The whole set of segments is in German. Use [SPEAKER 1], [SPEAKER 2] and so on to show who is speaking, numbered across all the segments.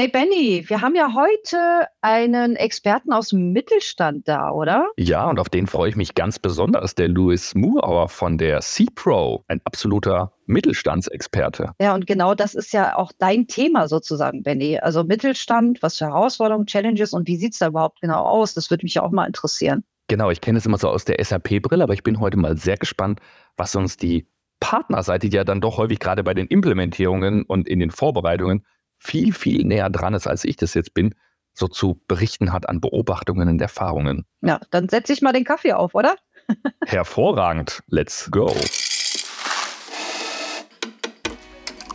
[SPEAKER 1] Hey Benny, wir haben ja heute einen Experten aus dem Mittelstand da, oder?
[SPEAKER 2] Ja, und auf den freue ich mich ganz besonders, der Louis Moorauer von der C-Pro, ein absoluter Mittelstandsexperte.
[SPEAKER 1] Ja, und genau das ist ja auch dein Thema sozusagen, Benny. Also Mittelstand, was für Herausforderungen, Challenges und wie sieht es da überhaupt genau aus? Das würde mich ja auch mal interessieren.
[SPEAKER 2] Genau, ich kenne es immer so aus der SAP-Brille, aber ich bin heute mal sehr gespannt, was uns die Partnerseite ja dann doch häufig gerade bei den Implementierungen und in den Vorbereitungen viel, viel näher dran ist, als ich das jetzt bin, so zu berichten hat an Beobachtungen und Erfahrungen.
[SPEAKER 1] Ja, dann setze ich mal den Kaffee auf, oder?
[SPEAKER 2] Hervorragend. Let's go.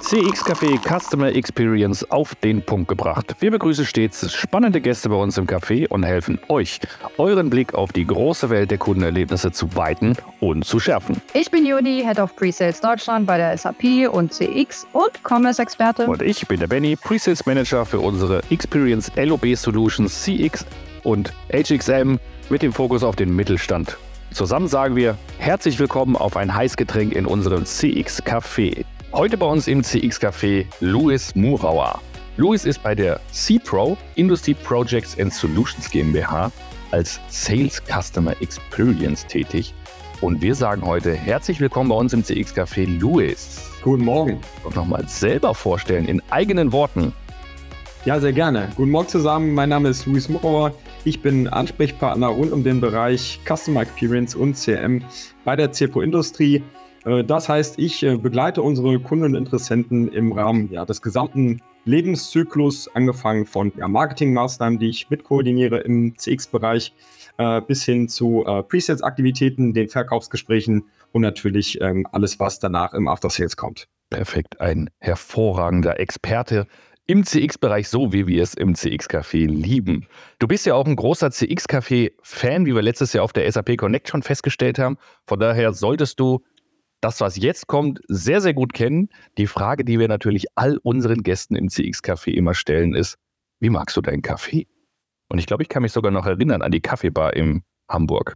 [SPEAKER 2] CX Café Customer Experience auf den Punkt gebracht. Wir begrüßen stets spannende Gäste bei uns im Café und helfen euch, euren Blick auf die große Welt der Kundenerlebnisse zu weiten und zu schärfen.
[SPEAKER 1] Ich bin Juni, Head of Presales Deutschland bei der SAP und CX und Commerce-Experte.
[SPEAKER 2] Und ich bin der Benny, Presales Manager für unsere Experience LOB Solutions CX und HXM mit dem Fokus auf den Mittelstand. Zusammen sagen wir herzlich willkommen auf ein Heißgetränk in unserem CX Café. Heute bei uns im CX Café Louis Murauer. Louis ist bei der C-Pro Industry Projects and Solutions GmbH als Sales Customer Experience tätig. Und wir sagen heute herzlich willkommen bei uns im CX Café Louis.
[SPEAKER 3] Guten Morgen.
[SPEAKER 2] Und nochmal selber vorstellen in eigenen Worten.
[SPEAKER 3] Ja, sehr gerne. Guten Morgen zusammen. Mein Name ist Louis Murauer. Ich bin Ansprechpartner rund um den Bereich Customer Experience und CM bei der C-Pro Industrie. Äh, das heißt, ich äh, begleite unsere Kunden und Interessenten im Rahmen ja, des gesamten Lebenszyklus, angefangen von ja, Marketingmaßnahmen, die ich mitkoordiniere im CX-Bereich, äh, bis hin zu äh, Presets-Aktivitäten, den Verkaufsgesprächen und natürlich ähm, alles, was danach im After-Sales kommt.
[SPEAKER 2] Perfekt, ein hervorragender Experte im CX-Bereich, so wie wir es im CX-Café lieben. Du bist ja auch ein großer CX-Café-Fan, wie wir letztes Jahr auf der SAP Connect schon festgestellt haben. Von daher solltest du das, was jetzt kommt, sehr, sehr gut kennen. Die Frage, die wir natürlich all unseren Gästen im CX-Café immer stellen, ist, wie magst du deinen Kaffee? Und ich glaube, ich kann mich sogar noch erinnern an die Kaffeebar in Hamburg.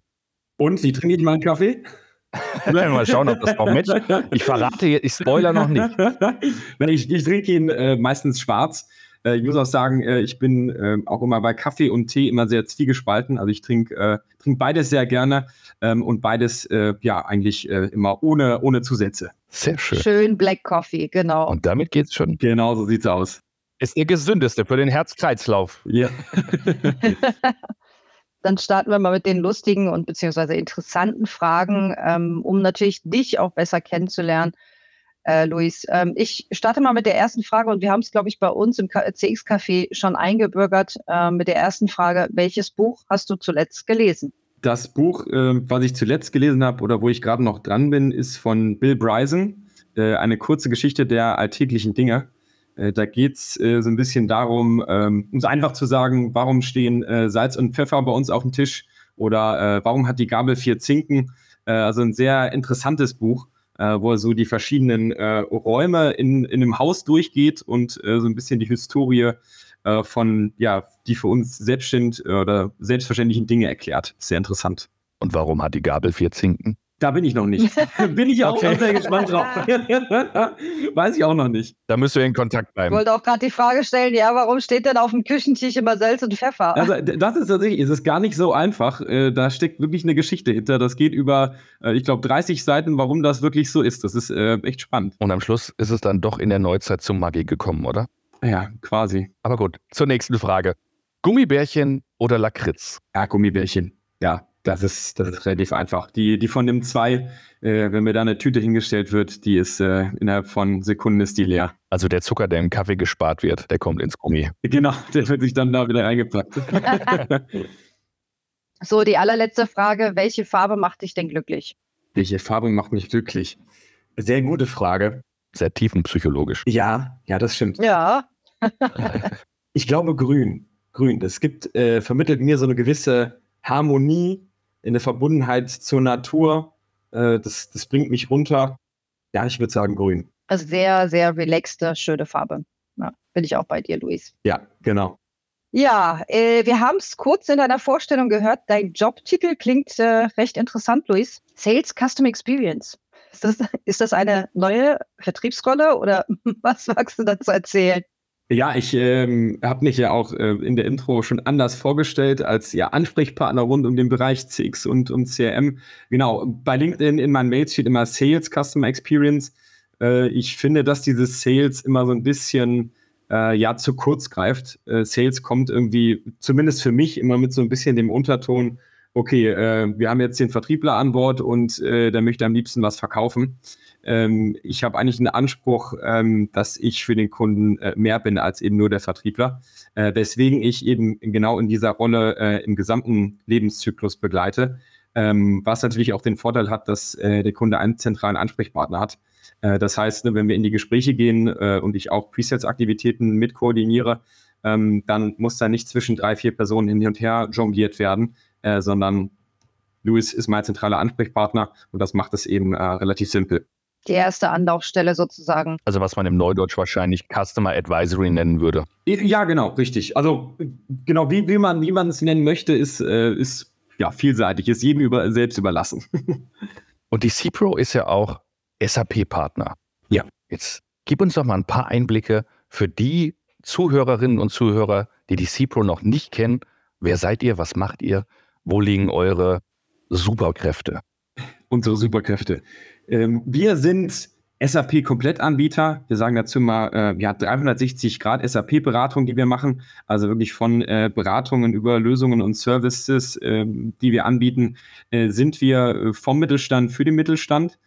[SPEAKER 3] Und wie trinke ich meinen Kaffee?
[SPEAKER 2] mal schauen, ob das noch matcht. Ich verrate, ich spoiler noch nicht.
[SPEAKER 3] ich, ich trinke ihn äh, meistens schwarz. Äh, ich muss auch sagen, äh, ich bin äh, auch immer bei Kaffee und Tee immer sehr zwiegespalten. Also ich trinke äh, trink beides sehr gerne ähm, und beides äh, ja eigentlich äh, immer ohne, ohne Zusätze.
[SPEAKER 2] Sehr schön.
[SPEAKER 1] Schön Black Coffee, genau.
[SPEAKER 2] Und damit geht's schon.
[SPEAKER 3] Genau, so sieht's aus.
[SPEAKER 2] Ist der gesündeste für den Herzkreislauf.
[SPEAKER 3] Ja.
[SPEAKER 1] Dann starten wir mal mit den lustigen und beziehungsweise interessanten Fragen, ähm, um natürlich dich auch besser kennenzulernen äh, Luis. Ähm, ich starte mal mit der ersten Frage und wir haben es, glaube ich, bei uns im CX-Café schon eingebürgert äh, mit der ersten Frage. Welches Buch hast du zuletzt gelesen?
[SPEAKER 3] Das Buch, äh, was ich zuletzt gelesen habe oder wo ich gerade noch dran bin, ist von Bill Bryson, äh, eine kurze Geschichte der alltäglichen Dinge. Äh, da geht es äh, so ein bisschen darum, ähm, um es einfach zu sagen, warum stehen Salz und Pfeffer bei uns auf dem Tisch oder warum hat die Gabel vier Zinken? also ein sehr interessantes Buch äh, wo er so die verschiedenen äh, Räume in, in einem Haus durchgeht und äh, so ein bisschen die Historie äh, von, ja, die für uns selbstständig oder selbstverständlichen Dinge erklärt. Sehr interessant.
[SPEAKER 2] Und warum hat die Gabel vier Zinken?
[SPEAKER 3] Da bin ich noch nicht. bin ich auch okay. sehr gespannt drauf. Weiß ich auch noch nicht.
[SPEAKER 2] Da müsst ihr in Kontakt bleiben.
[SPEAKER 1] Ich wollte auch gerade die Frage stellen, ja, warum steht denn auf dem Küchentisch immer Salz und Pfeffer?
[SPEAKER 3] Also das ist tatsächlich, es ist gar nicht so einfach. Äh, da steckt wirklich eine Geschichte hinter. Das geht über, äh, ich glaube, 30 Seiten, warum das wirklich so ist. Das ist äh, echt spannend.
[SPEAKER 2] Und am Schluss ist es dann doch in der Neuzeit zum Magie gekommen, oder?
[SPEAKER 3] Ja, quasi.
[SPEAKER 2] Aber gut, zur nächsten Frage. Gummibärchen oder Lakritz?
[SPEAKER 3] Ja, Gummibärchen. Ja, das ist, das ist relativ einfach. Die, die von dem 2, äh, wenn mir da eine Tüte hingestellt wird, die ist äh, innerhalb von Sekunden ist die leer.
[SPEAKER 2] Also der Zucker, der im Kaffee gespart wird, der kommt ins Gummi.
[SPEAKER 3] Genau, der wird sich dann da wieder reingepackt.
[SPEAKER 1] so, die allerletzte Frage. Welche Farbe macht dich denn glücklich?
[SPEAKER 3] Welche Farbe macht mich glücklich? Sehr gute Frage.
[SPEAKER 2] Sehr tiefenpsychologisch.
[SPEAKER 3] Ja, ja, das stimmt.
[SPEAKER 1] Ja.
[SPEAKER 3] ich glaube grün. Grün. Das gibt, äh, vermittelt mir so eine gewisse Harmonie, in der Verbundenheit zur Natur. Äh, das, das bringt mich runter. Ja, ich würde sagen grün.
[SPEAKER 1] Also sehr, sehr relaxte, schöne Farbe. Ja, bin ich auch bei dir, Luis.
[SPEAKER 3] Ja, genau.
[SPEAKER 1] Ja, äh, wir haben es kurz in deiner Vorstellung gehört. Dein Jobtitel klingt äh, recht interessant, Luis. Sales Custom Experience. Ist das, ist das eine neue Vertriebsrolle oder was magst du dazu erzählen?
[SPEAKER 3] Ja, ich ähm, habe mich ja auch äh, in der Intro schon anders vorgestellt als ja Ansprechpartner rund um den Bereich CX und, und CRM. Genau, bei LinkedIn in meinen Mails steht immer Sales Customer Experience. Äh, ich finde, dass dieses Sales immer so ein bisschen äh, ja zu kurz greift. Äh, Sales kommt irgendwie, zumindest für mich, immer mit so ein bisschen dem Unterton, okay, äh, wir haben jetzt den Vertriebler an Bord und äh, der möchte am liebsten was verkaufen ähm, ich habe eigentlich einen Anspruch, ähm, dass ich für den Kunden äh, mehr bin als eben nur der Vertriebler, äh, weswegen ich eben genau in dieser Rolle äh, im gesamten Lebenszyklus begleite, ähm, was natürlich auch den Vorteil hat, dass äh, der Kunde einen zentralen Ansprechpartner hat. Äh, das heißt, ne, wenn wir in die Gespräche gehen äh, und ich auch Presets-Aktivitäten mit koordiniere, ähm, dann muss da nicht zwischen drei, vier Personen hin und her jongliert werden, sondern Louis ist mein zentraler Ansprechpartner und das macht es eben relativ simpel
[SPEAKER 1] die erste Anlaufstelle sozusagen.
[SPEAKER 2] Also was man im Neudeutsch wahrscheinlich Customer Advisory nennen würde.
[SPEAKER 3] Ja, genau, richtig. Also genau, wie, wie man wie man es nennen möchte, ist, äh, ist ja vielseitig, ist jedem über, selbst überlassen.
[SPEAKER 2] Und die CPRO ist ja auch SAP-Partner.
[SPEAKER 3] Ja.
[SPEAKER 2] Jetzt gib uns doch mal ein paar Einblicke für die Zuhörerinnen und Zuhörer, die die CPRO noch nicht kennen. Wer seid ihr? Was macht ihr? Wo liegen eure Superkräfte?
[SPEAKER 3] Unsere Superkräfte. Ähm, wir sind SAP-Komplettanbieter. Wir sagen dazu mal, äh, ja, 360 Grad SAP-Beratung, die wir machen. Also wirklich von äh, Beratungen über Lösungen und Services, äh, die wir anbieten, äh, sind wir äh, vom Mittelstand für den Mittelstand.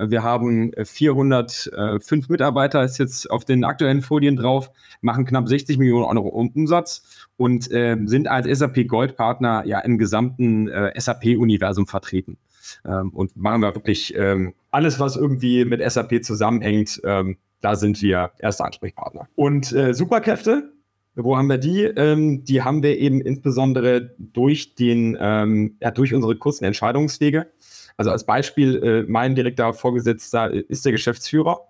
[SPEAKER 3] Wir haben 405 Mitarbeiter, ist jetzt auf den aktuellen Folien drauf, machen knapp 60 Millionen Euro Umsatz und sind als SAP Goldpartner ja im gesamten SAP-Universum vertreten ähm, und machen wir wirklich ähm, alles, was irgendwie mit SAP zusammenhängt. Ähm, da sind wir erste Ansprechpartner. Und äh, Superkräfte, wo haben wir die? Ähm, die haben wir eben insbesondere durch den, ähm, ja, durch unsere kurzen Entscheidungswege. Also als Beispiel, äh, mein direkter Vorgesetzter ist der Geschäftsführer.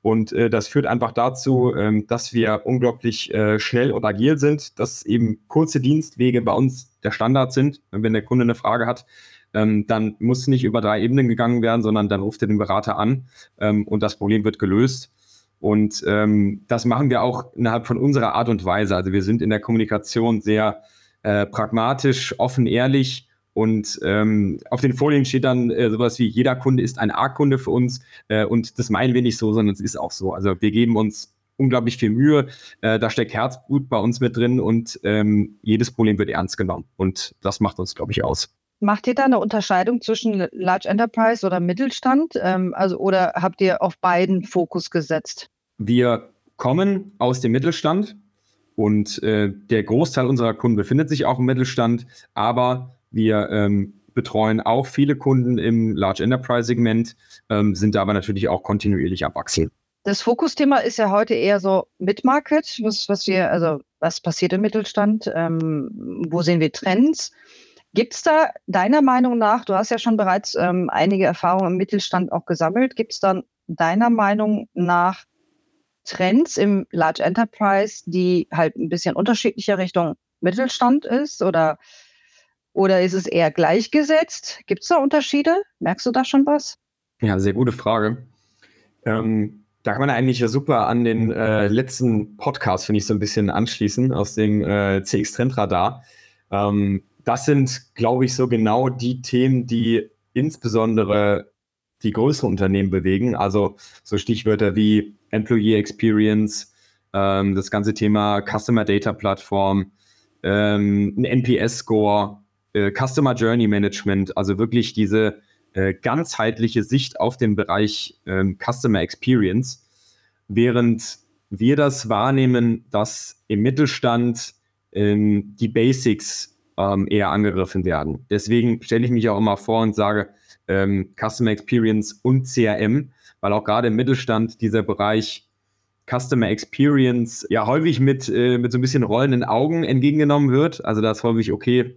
[SPEAKER 3] Und äh, das führt einfach dazu, ähm, dass wir unglaublich äh, schnell und agil sind, dass eben kurze Dienstwege bei uns der Standard sind. Wenn der Kunde eine Frage hat, ähm, dann muss nicht über drei Ebenen gegangen werden, sondern dann ruft er den Berater an ähm, und das Problem wird gelöst. Und ähm, das machen wir auch innerhalb von unserer Art und Weise. Also wir sind in der Kommunikation sehr äh, pragmatisch, offen, ehrlich. Und ähm, auf den Folien steht dann äh, sowas wie, jeder Kunde ist ein A-Kunde für uns. Äh, und das meinen wir nicht so, sondern es ist auch so. Also wir geben uns unglaublich viel Mühe. Äh, da steckt Herzblut bei uns mit drin und ähm, jedes Problem wird ernst genommen. Und das macht uns, glaube ich, aus.
[SPEAKER 1] Macht ihr da eine Unterscheidung zwischen Large Enterprise oder Mittelstand? Ähm, also, oder habt ihr auf beiden Fokus gesetzt?
[SPEAKER 3] Wir kommen aus dem Mittelstand und äh, der Großteil unserer Kunden befindet sich auch im Mittelstand, aber wir ähm, betreuen auch viele Kunden im Large Enterprise Segment, ähm, sind aber natürlich auch kontinuierlich am Wachsen.
[SPEAKER 1] Das Fokusthema ist ja heute eher so Mid-Market, was, was wir, also was passiert im Mittelstand, ähm, wo sehen wir Trends? Gibt es da deiner Meinung nach, du hast ja schon bereits ähm, einige Erfahrungen im Mittelstand auch gesammelt, gibt es dann deiner Meinung nach Trends im Large Enterprise, die halt ein bisschen unterschiedlicher Richtung Mittelstand ist oder, oder ist es eher gleichgesetzt? Gibt es da Unterschiede? Merkst du da schon was?
[SPEAKER 3] Ja, sehr gute Frage. Ähm, da kann man eigentlich super an den äh, letzten Podcast, finde ich, so ein bisschen anschließen aus dem äh, CX Trendradar. Ähm, das sind, glaube ich, so genau die Themen, die insbesondere die größeren Unternehmen bewegen. Also so Stichwörter wie Employee Experience, ähm, das ganze Thema Customer Data Plattform, ähm, ein NPS-Score, äh, Customer Journey Management, also wirklich diese äh, ganzheitliche Sicht auf den Bereich ähm, Customer Experience, während wir das wahrnehmen, dass im Mittelstand ähm, die Basics ähm, eher angegriffen werden. Deswegen stelle ich mich auch immer vor und sage ähm, Customer Experience und CRM, weil auch gerade im Mittelstand dieser Bereich Customer Experience ja häufig mit, äh, mit so ein bisschen rollenden Augen entgegengenommen wird. Also da ist häufig, okay,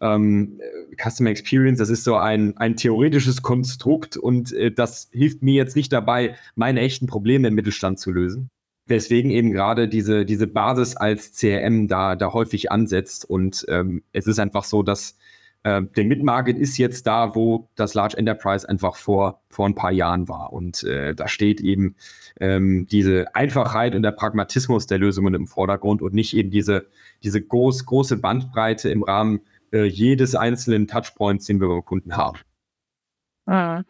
[SPEAKER 3] ähm, Customer Experience, das ist so ein, ein theoretisches Konstrukt und äh, das hilft mir jetzt nicht dabei, meine echten Probleme im Mittelstand zu lösen. Weswegen eben gerade diese, diese Basis als CRM da, da häufig ansetzt. Und ähm, es ist einfach so, dass äh, der Mid-Market ist jetzt da, wo das Large Enterprise einfach vor, vor ein paar Jahren war. Und äh, da steht eben ähm, diese Einfachheit und der Pragmatismus der Lösungen im Vordergrund und nicht eben diese, diese groß, große Bandbreite im Rahmen äh, jedes einzelnen Touchpoints, den wir beim Kunden haben.
[SPEAKER 1] Ah.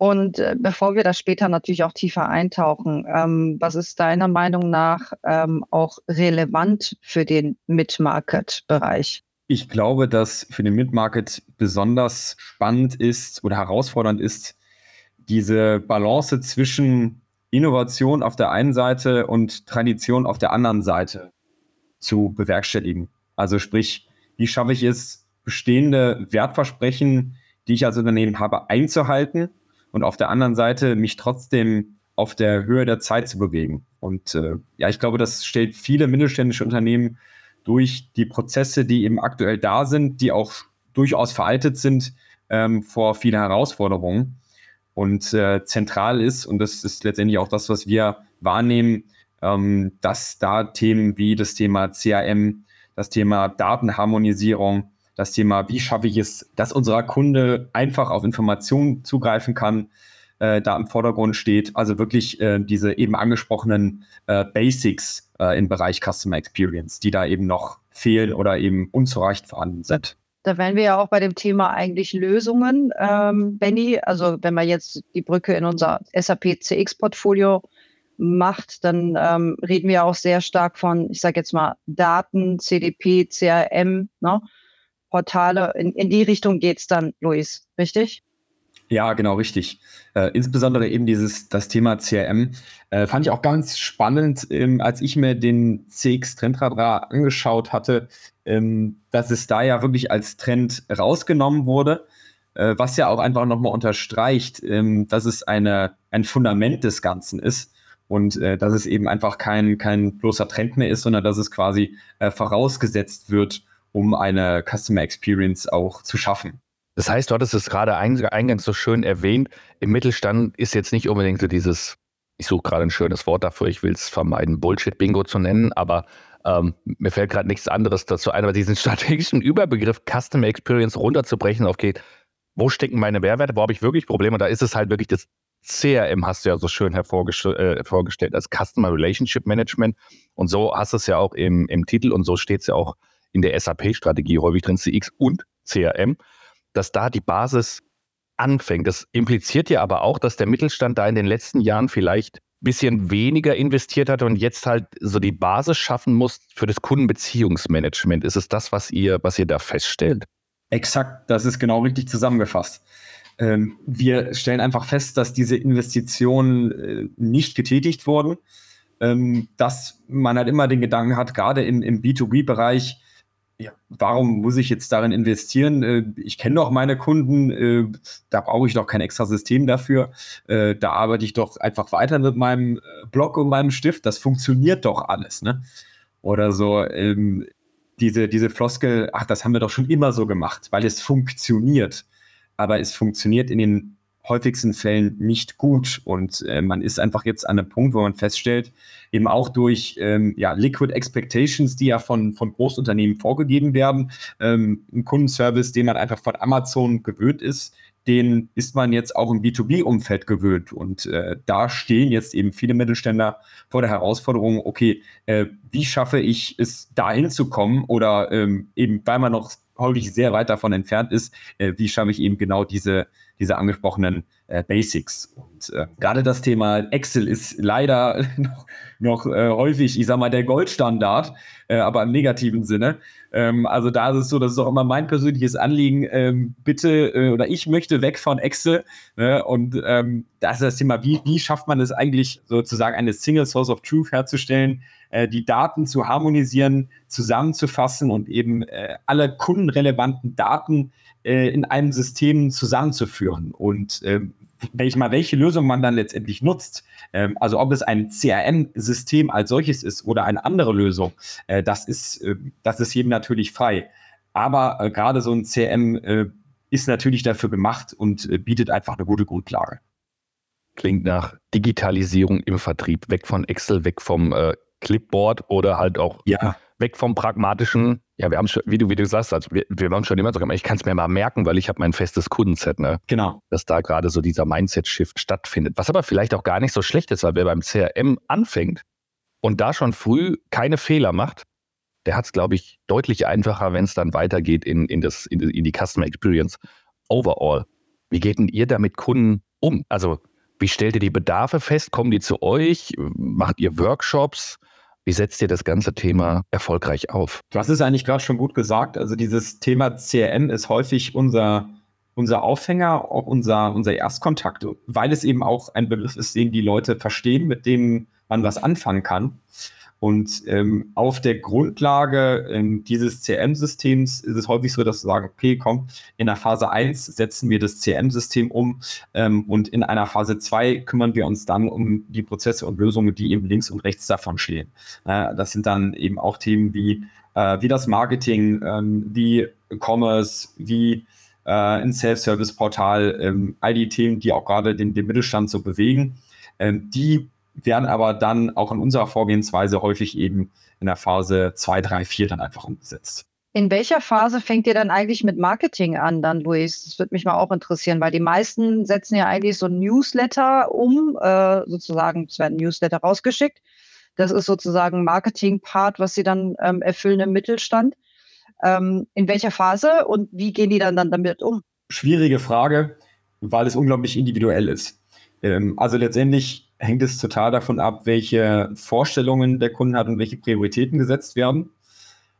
[SPEAKER 1] Und äh, bevor wir da später natürlich auch tiefer eintauchen, ähm, was ist deiner Meinung nach ähm, auch relevant für den Mid-Market-Bereich?
[SPEAKER 3] Ich glaube, dass für den Mid-Market besonders spannend ist oder herausfordernd ist, diese Balance zwischen Innovation auf der einen Seite und Tradition auf der anderen Seite zu bewerkstelligen. Also sprich, wie schaffe ich es, bestehende Wertversprechen, die ich als Unternehmen habe, einzuhalten und auf der anderen Seite mich trotzdem auf der Höhe der Zeit zu bewegen. Und äh, ja, ich glaube, das stellt viele mittelständische Unternehmen durch die Prozesse, die eben aktuell da sind, die auch durchaus veraltet sind, ähm, vor viele Herausforderungen. Und äh, zentral ist, und das ist letztendlich auch das, was wir wahrnehmen, ähm, dass da Themen wie das Thema CRM, das Thema Datenharmonisierung, das Thema, wie schaffe ich es, dass unser Kunde einfach auf Informationen zugreifen kann, äh, da im Vordergrund steht. Also wirklich äh, diese eben angesprochenen äh, Basics äh, im Bereich Customer Experience, die da eben noch fehlen oder eben unzureichend vorhanden sind.
[SPEAKER 1] Da wären wir ja auch bei dem Thema eigentlich Lösungen, ähm, Benny. Also wenn man jetzt die Brücke in unser SAP CX-Portfolio macht, dann ähm, reden wir auch sehr stark von, ich sage jetzt mal, Daten, CDP, CRM, ne? Portale. In, in die Richtung geht es dann, Luis, richtig?
[SPEAKER 3] Ja, genau, richtig. Äh, insbesondere eben dieses, das Thema CRM äh, fand ich auch ganz spannend, ähm, als ich mir den CX Trendradar angeschaut hatte, ähm, dass es da ja wirklich als Trend rausgenommen wurde, äh, was ja auch einfach nochmal unterstreicht, ähm, dass es eine, ein Fundament des Ganzen ist und äh, dass es eben einfach kein, kein bloßer Trend mehr ist, sondern dass es quasi äh, vorausgesetzt wird, um eine Customer Experience auch zu schaffen.
[SPEAKER 2] Das heißt, du hattest es gerade eingangs so schön erwähnt, im Mittelstand ist jetzt nicht unbedingt so dieses, ich suche gerade ein schönes Wort dafür, ich will es vermeiden, Bullshit-Bingo zu nennen, aber ähm, mir fällt gerade nichts anderes dazu ein, aber diesen strategischen Überbegriff Customer Experience runterzubrechen auf geht, wo stecken meine Mehrwerte, wo habe ich wirklich Probleme? Da ist es halt wirklich das CRM, hast du ja so schön hervorgestellt, äh, als Customer Relationship Management. Und so hast du es ja auch im, im Titel und so steht es ja auch in der SAP-Strategie häufig drin, CX und CRM dass da die Basis anfängt. Das impliziert ja aber auch, dass der Mittelstand da in den letzten Jahren vielleicht ein bisschen weniger investiert hat und jetzt halt so die Basis schaffen muss für das Kundenbeziehungsmanagement. Ist es das, was ihr, was ihr da feststellt?
[SPEAKER 3] Exakt, das ist genau richtig zusammengefasst. Ähm, wir stellen einfach fest, dass diese Investitionen äh, nicht getätigt wurden, ähm, dass man halt immer den Gedanken hat, gerade im, im B2B-Bereich, ja, warum muss ich jetzt darin investieren? Äh, ich kenne doch meine Kunden, äh, da brauche ich doch kein extra System dafür. Äh, da arbeite ich doch einfach weiter mit meinem Blog und meinem Stift. Das funktioniert doch alles, ne? Oder so, ähm, diese, diese Floskel, ach, das haben wir doch schon immer so gemacht, weil es funktioniert. Aber es funktioniert in den häufigsten Fällen nicht gut. Und äh, man ist einfach jetzt an einem Punkt, wo man feststellt, eben auch durch ähm, ja, Liquid Expectations, die ja von, von Großunternehmen vorgegeben werden, ähm, ein Kundenservice, den man einfach von Amazon gewöhnt ist, den ist man jetzt auch im B2B-Umfeld gewöhnt. Und äh, da stehen jetzt eben viele Mittelständler vor der Herausforderung, okay, äh, wie schaffe ich es, dahin zu kommen oder ähm, eben, weil man noch häufig sehr weit davon entfernt ist, äh, wie schaffe ich eben genau diese, diese angesprochenen äh, Basics. Und äh, gerade das Thema Excel ist leider noch, noch äh, häufig, ich sag mal, der Goldstandard, äh, aber im negativen Sinne. Ähm, also da ist es so, das ist auch immer mein persönliches Anliegen, ähm, bitte äh, oder ich möchte weg von Excel. Ne? Und ähm, das ist das Thema, wie, wie schafft man es eigentlich sozusagen eine Single Source of Truth herzustellen, äh, die Daten zu harmonisieren, zusammenzufassen und eben alle kundenrelevanten Daten äh, in einem System zusammenzuführen. Und ähm, welche, mal, welche Lösung man dann letztendlich nutzt, ähm, also ob es ein CRM-System als solches ist oder eine andere Lösung, äh, das, ist, äh, das ist jedem natürlich frei. Aber äh, gerade so ein CRM äh, ist natürlich dafür gemacht und äh, bietet einfach eine gute Grundlage.
[SPEAKER 2] Klingt nach Digitalisierung im Vertrieb, weg von Excel, weg vom äh, Clipboard oder halt auch ja. weg vom pragmatischen, Ja, wir haben schon, wie du, wie du sagst, also wir, wir haben schon immer so ich kann es mir mal merken, weil ich habe mein festes Kundenset, ne?
[SPEAKER 3] Genau.
[SPEAKER 2] Dass da gerade so dieser Mindset-Shift stattfindet. Was aber vielleicht auch gar nicht so schlecht ist, weil wer beim CRM anfängt und da schon früh keine Fehler macht, der hat es, glaube ich, deutlich einfacher, wenn es dann weitergeht in, in, das, in, in die Customer Experience overall. Wie geht denn ihr da mit Kunden um? Also, wie stellt ihr die Bedarfe fest? Kommen die zu euch? Macht ihr Workshops? Wie setzt ihr das ganze Thema erfolgreich auf?
[SPEAKER 3] Du hast es eigentlich gerade schon gut gesagt. Also dieses Thema CRM ist häufig unser, unser Aufhänger, auch unser, unser Erstkontakt, weil es eben auch ein Begriff ist, den die Leute verstehen, mit dem man was anfangen kann. Und ähm, auf der Grundlage ähm, dieses CRM-Systems ist es häufig so, dass wir sagen, okay, komm, in der Phase 1 setzen wir das CRM-System um ähm, und in einer Phase 2 kümmern wir uns dann um die Prozesse und Lösungen, die eben links und rechts davon stehen. Äh, das sind dann eben auch Themen wie, äh, wie das Marketing, ähm, wie Commerce, wie äh, ein Self-Service-Portal, ähm, all die Themen, die auch gerade den, den Mittelstand so bewegen. Ähm, die werden aber dann auch in unserer Vorgehensweise häufig eben in der Phase 2, 3, 4 dann einfach umgesetzt.
[SPEAKER 1] In welcher Phase fängt ihr dann eigentlich mit Marketing an, dann, Luis? Das würde mich mal auch interessieren, weil die meisten setzen ja eigentlich so ein Newsletter um, äh, sozusagen, es werden Newsletter rausgeschickt. Das ist sozusagen Marketing-Part, was sie dann ähm, erfüllen im Mittelstand. Ähm, in welcher Phase und wie gehen die dann, dann damit um?
[SPEAKER 3] Schwierige Frage, weil es unglaublich individuell ist. Ähm, also letztendlich hängt es total davon ab, welche Vorstellungen der Kunde hat und welche Prioritäten gesetzt werden.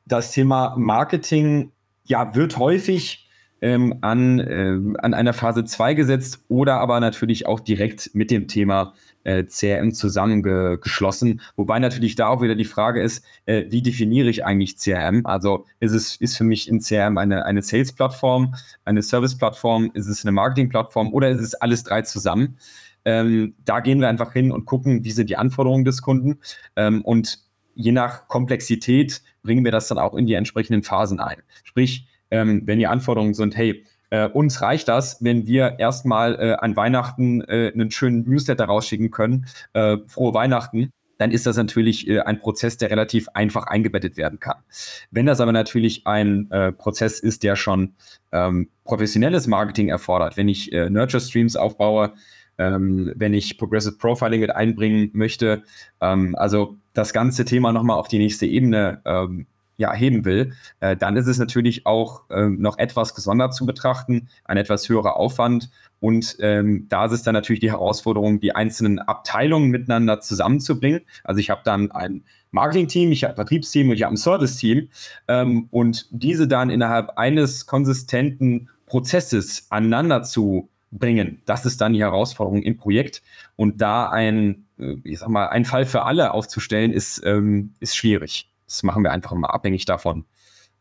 [SPEAKER 3] Das Thema Marketing ja, wird häufig ähm, an, äh, an einer Phase 2 gesetzt oder aber natürlich auch direkt mit dem Thema äh, CRM zusammengeschlossen. Wobei natürlich da auch wieder die Frage ist, äh, wie definiere ich eigentlich CRM? Also ist es ist für mich in CRM eine, eine Sales-Plattform, eine Service-Plattform, ist es eine Marketing-Plattform oder ist es alles drei zusammen? Ähm, da gehen wir einfach hin und gucken, wie sind die Anforderungen des Kunden. Ähm, und je nach Komplexität bringen wir das dann auch in die entsprechenden Phasen ein. Sprich, ähm, wenn die Anforderungen sind, hey, äh, uns reicht das, wenn wir erstmal äh, an Weihnachten äh, einen schönen Newsletter rausschicken können, äh, frohe Weihnachten, dann ist das natürlich äh, ein Prozess, der relativ einfach eingebettet werden kann. Wenn das aber natürlich ein äh, Prozess ist, der schon ähm, professionelles Marketing erfordert, wenn ich äh, Nurture Streams aufbaue, ähm, wenn ich Progressive Profiling mit einbringen möchte. Ähm, also das ganze Thema nochmal auf die nächste Ebene ähm, ja, heben will, äh, dann ist es natürlich auch äh, noch etwas gesondert zu betrachten, ein etwas höherer Aufwand. Und ähm, da ist es dann natürlich die Herausforderung, die einzelnen Abteilungen miteinander zusammenzubringen. Also ich habe dann ein Marketing-Team, ich habe ein Vertriebsteam und ich habe ein Service-Team. Ähm, und diese dann innerhalb eines konsistenten Prozesses aneinander zu bringen. Das ist dann die Herausforderung im Projekt. Und da ein, äh, ich sag mal, ein Fall für alle aufzustellen, ist, ähm, ist schwierig. Das machen wir einfach immer abhängig davon,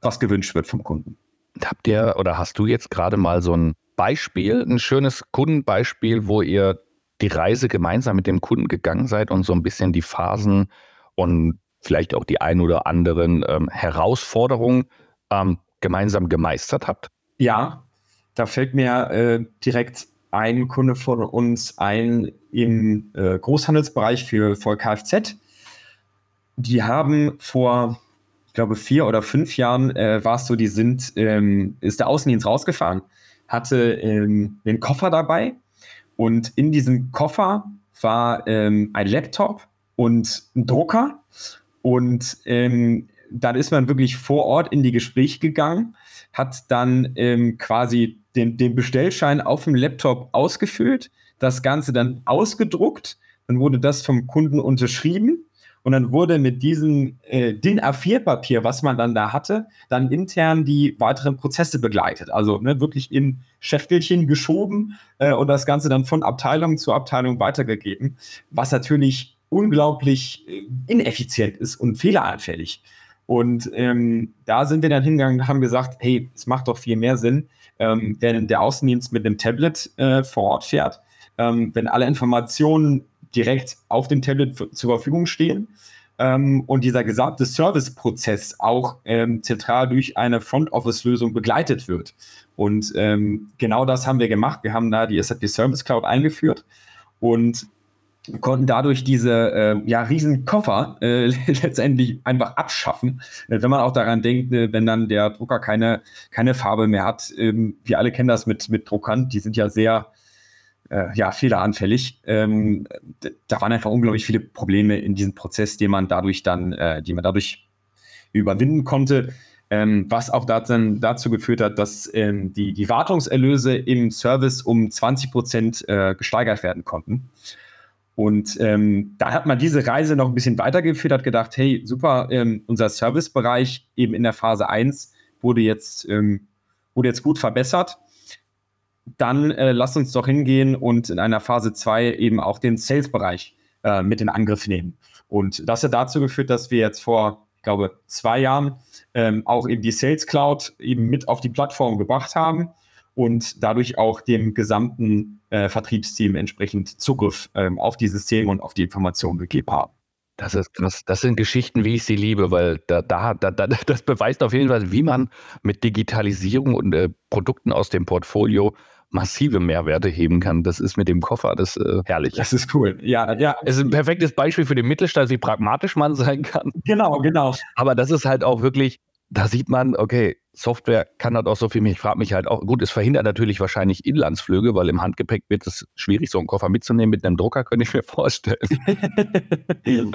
[SPEAKER 3] was gewünscht wird vom Kunden.
[SPEAKER 2] Habt ihr oder hast du jetzt gerade mal so ein Beispiel, ein schönes Kundenbeispiel, wo ihr die Reise gemeinsam mit dem Kunden gegangen seid und so ein bisschen die Phasen und vielleicht auch die ein oder anderen ähm, Herausforderungen ähm, gemeinsam gemeistert habt?
[SPEAKER 3] Ja, da fällt mir äh, direkt ein Kunde von uns ein im äh, Großhandelsbereich für, für Kfz. Die haben vor, ich glaube, vier oder fünf Jahren äh, war es so, die sind, ähm, ist der Außendienst rausgefahren, hatte ähm, den Koffer dabei und in diesem Koffer war ähm, ein Laptop und ein Drucker und ähm, dann ist man wirklich vor Ort in die Gespräche gegangen, hat dann ähm, quasi den, den Bestellschein auf dem Laptop ausgefüllt, das Ganze dann ausgedruckt, dann wurde das vom Kunden unterschrieben und dann wurde mit diesem äh, DIN A4-Papier, was man dann da hatte, dann intern die weiteren Prozesse begleitet. Also ne, wirklich in Schäftelchen geschoben äh, und das Ganze dann von Abteilung zu Abteilung weitergegeben, was natürlich unglaublich äh, ineffizient ist und fehleranfällig. Und ähm, da sind wir dann hingegangen und haben gesagt, hey, es macht doch viel mehr Sinn, ähm, wenn der Außendienst mit einem Tablet äh, vor Ort fährt, ähm, wenn alle Informationen direkt auf dem Tablet zur Verfügung stehen ähm, und dieser gesamte Serviceprozess auch ähm, zentral durch eine Front-Office-Lösung begleitet wird. Und ähm, genau das haben wir gemacht. Wir haben da die SAP Service Cloud eingeführt und konnten dadurch diese äh, ja, riesen Koffer äh, letztendlich einfach abschaffen. Äh, wenn man auch daran denkt, äh, wenn dann der Drucker keine, keine Farbe mehr hat, ähm, wir alle kennen das mit, mit Druckern, die sind ja sehr äh, ja, fehleranfällig. Ähm, da waren einfach unglaublich viele Probleme in diesem Prozess, den man dadurch dann, äh, die man dadurch überwinden konnte. Ähm, was auch dazu, dazu geführt hat, dass ähm, die, die Wartungserlöse im Service um 20 Prozent äh, gesteigert werden konnten. Und ähm, da hat man diese Reise noch ein bisschen weitergeführt, hat gedacht, hey, super, ähm, unser Servicebereich eben in der Phase 1 wurde jetzt, ähm, wurde jetzt gut verbessert. Dann äh, lasst uns doch hingehen und in einer Phase 2 eben auch den Sales-Bereich äh, mit in Angriff nehmen. Und das hat dazu geführt, dass wir jetzt vor, ich glaube, zwei Jahren ähm, auch eben die Sales Cloud eben mit auf die Plattform gebracht haben und dadurch auch dem gesamten äh, Vertriebsteam entsprechend Zugriff ähm, auf die Systeme und auf die Informationen gegeben haben.
[SPEAKER 2] Das ist krass. Das sind Geschichten, wie ich sie liebe, weil da, da, da, da das beweist auf jeden Fall, wie man mit Digitalisierung und äh, Produkten aus dem Portfolio massive Mehrwerte heben kann. Das ist mit dem Koffer, das ist äh, herrlich.
[SPEAKER 3] Das ist cool. Ja, ja.
[SPEAKER 2] Es ist ein perfektes Beispiel für den Mittelstand, wie pragmatisch man sein kann.
[SPEAKER 3] Genau, genau.
[SPEAKER 2] Aber das ist halt auch wirklich da sieht man, okay, Software kann halt auch so viel. Ich frage mich halt auch, gut, es verhindert natürlich wahrscheinlich Inlandsflüge, weil im Handgepäck wird es schwierig, so einen Koffer mitzunehmen. Mit einem Drucker könnte ich mir vorstellen.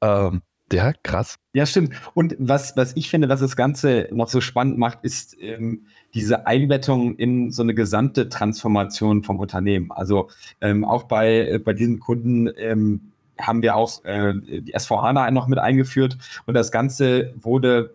[SPEAKER 2] ähm, ja, krass.
[SPEAKER 3] Ja, stimmt. Und was, was ich finde, was das Ganze noch so spannend macht, ist ähm, diese Einbettung in so eine gesamte Transformation vom Unternehmen. Also ähm, auch bei, äh, bei diesen Kunden ähm, haben wir auch äh, die S4HANA noch mit eingeführt und das Ganze wurde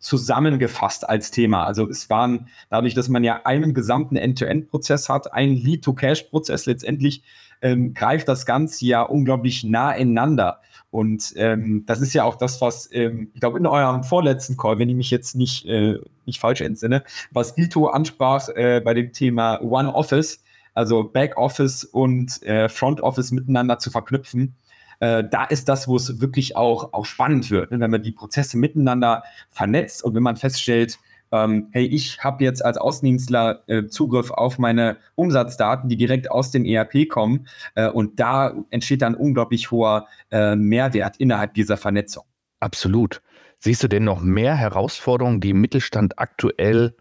[SPEAKER 3] zusammengefasst als Thema. Also es waren dadurch, dass man ja einen gesamten End-to-End-Prozess hat, einen Lead-to-Cash-Prozess letztendlich, ähm, greift das Ganze ja unglaublich nah ineinander. Und ähm, das ist ja auch das, was, ähm, ich glaube, in eurem vorletzten Call, wenn ich mich jetzt nicht, äh, nicht falsch entsinne, was Ito ansprach äh, bei dem Thema One Office, also Back Office und äh, Front Office miteinander zu verknüpfen äh, da ist das, wo es wirklich auch, auch spannend wird, ne? wenn man die Prozesse miteinander vernetzt und wenn man feststellt, ähm, hey, ich habe jetzt als Außendienstler äh, Zugriff auf meine Umsatzdaten, die direkt aus dem ERP kommen äh, und da entsteht dann unglaublich hoher äh, Mehrwert innerhalb dieser Vernetzung.
[SPEAKER 2] Absolut. Siehst du denn noch mehr Herausforderungen, die im Mittelstand aktuell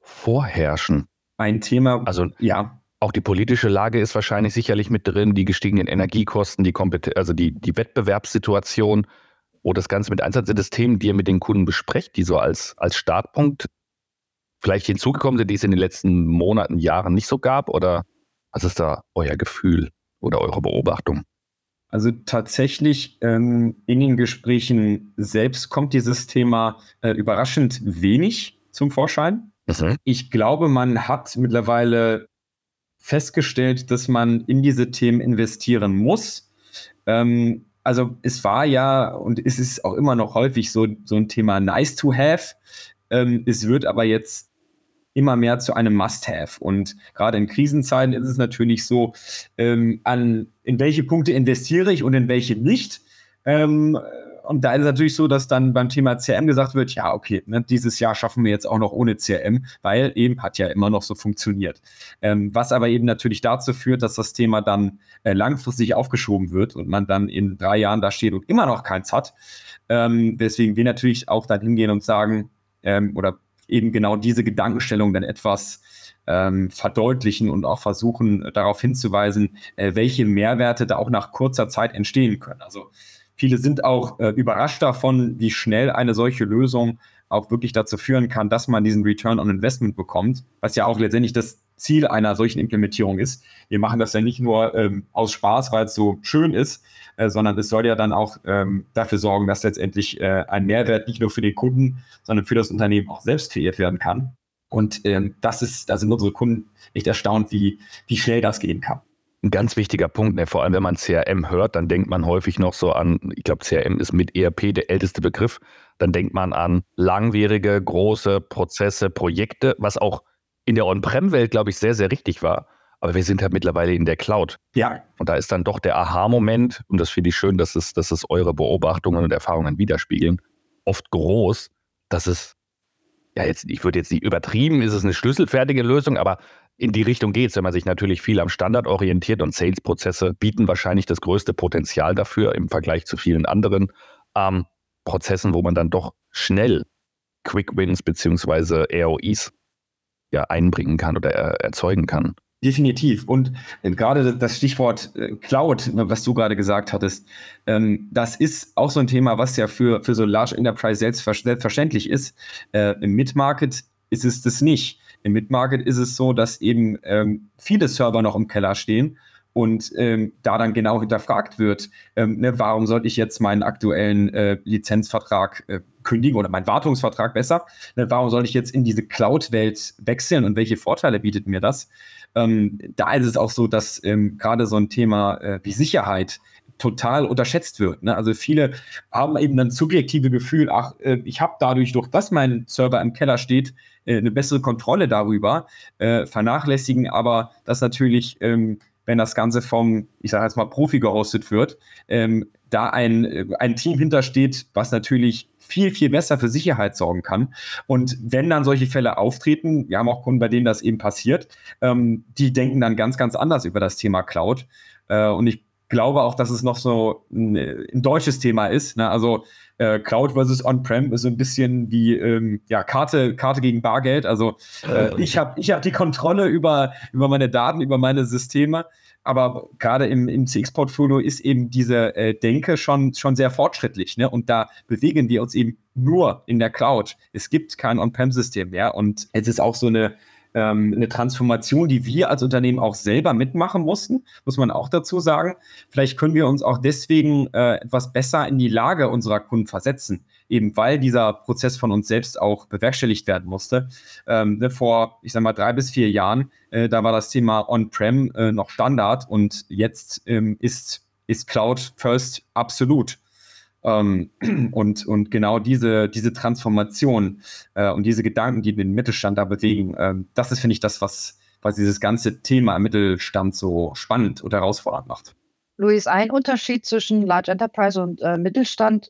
[SPEAKER 2] vorherrschen?
[SPEAKER 3] Ein Thema,
[SPEAKER 2] also ja. Auch die politische Lage ist wahrscheinlich sicherlich mit drin, die gestiegenen Energiekosten, die, Kompet also die, die Wettbewerbssituation oder das Ganze mit Einsatz sind das Themen, die ihr mit den Kunden besprecht, die so als, als Startpunkt vielleicht hinzugekommen sind, die es in den letzten Monaten, Jahren nicht so gab? Oder was ist da euer Gefühl oder eure Beobachtung?
[SPEAKER 3] Also tatsächlich ähm, in den Gesprächen selbst kommt dieses Thema äh, überraschend wenig zum Vorschein. Mhm. Ich glaube, man hat mittlerweile festgestellt, dass man in diese Themen investieren muss. Ähm, also es war ja und es ist auch immer noch häufig so, so ein Thema nice to have. Ähm, es wird aber jetzt immer mehr zu einem Must-Have. Und gerade in Krisenzeiten ist es natürlich so, ähm, an in welche Punkte investiere ich und in welche nicht. Ähm, und da ist es natürlich so, dass dann beim Thema CRM gesagt wird, ja, okay, ne, dieses Jahr schaffen wir jetzt auch noch ohne CRM, weil eben hat ja immer noch so funktioniert. Ähm, was aber eben natürlich dazu führt, dass das Thema dann äh, langfristig aufgeschoben wird und man dann in drei Jahren da steht und immer noch keins hat. Ähm, weswegen wir natürlich auch dann hingehen und sagen, ähm, oder eben genau diese Gedankenstellung dann etwas ähm, verdeutlichen und auch versuchen darauf hinzuweisen, äh, welche Mehrwerte da auch nach kurzer Zeit entstehen können. Also Viele sind auch äh, überrascht davon, wie schnell eine solche Lösung auch wirklich dazu führen kann, dass man diesen Return on Investment bekommt, was ja auch letztendlich das Ziel einer solchen Implementierung ist. Wir machen das ja nicht nur ähm, aus Spaß, weil es so schön ist, äh, sondern es soll ja dann auch ähm, dafür sorgen, dass letztendlich äh, ein Mehrwert nicht nur für den Kunden, sondern für das Unternehmen auch selbst kreiert werden kann. Und ähm, das ist, da sind unsere Kunden echt erstaunt, wie, wie schnell das gehen kann
[SPEAKER 2] ein ganz wichtiger Punkt. Ne? Vor allem, wenn man CRM hört, dann denkt man häufig noch so an, ich glaube, CRM ist mit ERP der älteste Begriff. Dann denkt man an langwierige, große Prozesse, Projekte, was auch in der On-Prem-Welt, glaube ich, sehr, sehr richtig war. Aber wir sind halt mittlerweile in der Cloud.
[SPEAKER 3] Ja.
[SPEAKER 2] Und da ist dann doch der Aha-Moment, und das finde ich schön, dass es, dass es eure Beobachtungen und Erfahrungen widerspiegeln, oft groß, dass es, ja, jetzt, ich würde jetzt nicht übertrieben, ist es eine schlüsselfertige Lösung, aber in die Richtung geht es, wenn man sich natürlich viel am Standard orientiert und Sales-Prozesse bieten wahrscheinlich das größte Potenzial dafür im Vergleich zu vielen anderen ähm, Prozessen, wo man dann doch schnell Quick Wins bzw. ROIs ja einbringen kann oder er, erzeugen kann.
[SPEAKER 3] Definitiv. Und äh, gerade das Stichwort äh, Cloud, was du gerade gesagt hattest, ähm, das ist auch so ein Thema, was ja für, für so Large Enterprise selbstverständlich ist. Äh, Im Mid-Market ist es das nicht. Im Mid-Market ist es so, dass eben ähm, viele Server noch im Keller stehen und ähm, da dann genau hinterfragt wird, ähm, ne, warum sollte ich jetzt meinen aktuellen äh, Lizenzvertrag äh, kündigen oder meinen Wartungsvertrag besser? Ne, warum soll ich jetzt in diese Cloud-Welt wechseln und welche Vorteile bietet mir das? Ähm, da ist es auch so, dass ähm, gerade so ein Thema äh, wie Sicherheit total unterschätzt wird. Ne? Also viele haben eben dann subjektive Gefühl, ach, äh, ich habe dadurch, durch dass mein Server im Keller steht, äh, eine bessere Kontrolle darüber, äh, vernachlässigen aber das natürlich, ähm, wenn das Ganze vom, ich sage jetzt mal, Profi gehostet wird, ähm, da ein, ein Team hintersteht, was natürlich viel, viel besser für Sicherheit sorgen kann. Und wenn dann solche Fälle auftreten, wir haben auch Kunden, bei denen das eben passiert, ähm, die denken dann ganz, ganz anders über das Thema Cloud. Und ich glaube auch, dass es noch so ein, ein deutsches Thema ist. Ne? Also äh, Cloud versus On-Prem ist so ein bisschen wie ähm, ja, Karte, Karte gegen Bargeld. Also äh, ich habe ich hab die Kontrolle über, über meine Daten, über meine Systeme aber gerade im, im CX-Portfolio ist eben diese äh, Denke schon, schon sehr fortschrittlich. Ne? Und da bewegen wir uns eben nur in der Cloud. Es gibt kein On-Prem-System mehr. Und es ist auch so eine, ähm, eine Transformation, die wir als Unternehmen auch selber mitmachen mussten, muss man auch dazu sagen. Vielleicht können wir uns auch deswegen äh, etwas besser in die Lage unserer Kunden versetzen eben weil dieser Prozess von uns selbst auch bewerkstelligt werden musste. Ähm, ne, vor, ich sag mal, drei bis vier Jahren, äh, da war das Thema On-Prem äh, noch Standard und jetzt ähm, ist, ist Cloud First absolut. Ähm, und, und genau diese, diese Transformation äh, und diese Gedanken, die den Mittelstand da bewegen, äh, das ist, finde ich, das, was, was dieses ganze Thema Mittelstand so spannend und herausfordernd macht.
[SPEAKER 1] Luis, ein Unterschied zwischen Large Enterprise und äh, Mittelstand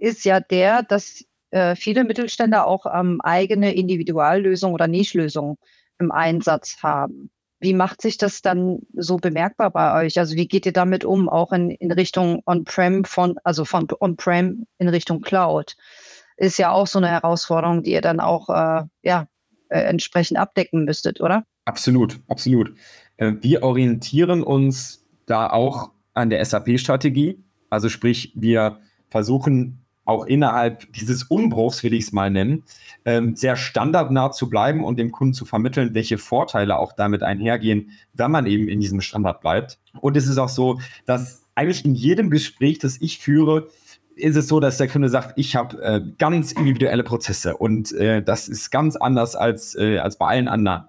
[SPEAKER 1] ist ja der, dass äh, viele Mittelständler auch ähm, eigene Individuallösungen oder Nischlösungen im Einsatz haben. Wie macht sich das dann so bemerkbar bei euch? Also wie geht ihr damit um, auch in, in Richtung On-Prem von, also von On-Prem in Richtung Cloud? Ist ja auch so eine Herausforderung, die ihr dann auch äh, ja, äh, entsprechend abdecken müsstet, oder?
[SPEAKER 3] Absolut, absolut. Äh, wir orientieren uns da auch an der SAP-Strategie. Also sprich, wir versuchen auch innerhalb dieses Umbruchs, will ich es mal nennen, ähm, sehr standardnah zu bleiben und dem Kunden zu vermitteln, welche Vorteile auch damit einhergehen, wenn man eben in diesem Standard bleibt. Und es ist auch so, dass eigentlich in jedem Gespräch, das ich führe, ist es so, dass der Kunde sagt, ich habe äh, ganz individuelle Prozesse und äh, das ist ganz anders als, äh, als bei allen anderen.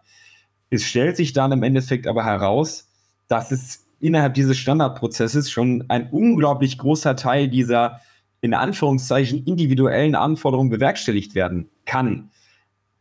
[SPEAKER 3] Es stellt sich dann im Endeffekt aber heraus, dass es innerhalb dieses Standardprozesses schon ein unglaublich großer Teil dieser in Anführungszeichen individuellen Anforderungen bewerkstelligt werden kann.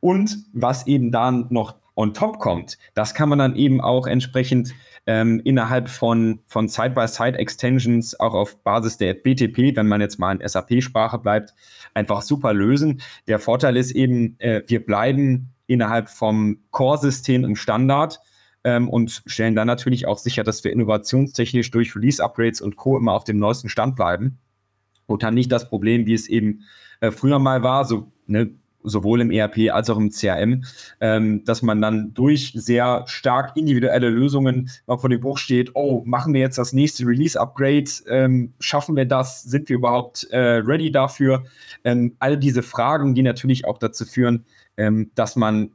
[SPEAKER 3] Und was eben dann noch on top kommt, das kann man dann eben auch entsprechend ähm, innerhalb von, von Side-by-Side-Extensions auch auf Basis der BTP, wenn man jetzt mal in SAP-Sprache bleibt, einfach super lösen. Der Vorteil ist eben, äh, wir bleiben innerhalb vom Core-System im Standard ähm, und stellen dann natürlich auch sicher, dass wir innovationstechnisch durch Release-Upgrades und Co. immer auf dem neuesten Stand bleiben und haben nicht das Problem, wie es eben äh, früher mal war, so, ne, sowohl im ERP als auch im CRM, ähm, dass man dann durch sehr stark individuelle Lösungen mal vor dem Bruch steht, oh, machen wir jetzt das nächste Release-Upgrade, ähm, schaffen wir das, sind wir überhaupt äh, ready dafür? Ähm, all diese Fragen, die natürlich auch dazu führen, ähm, dass man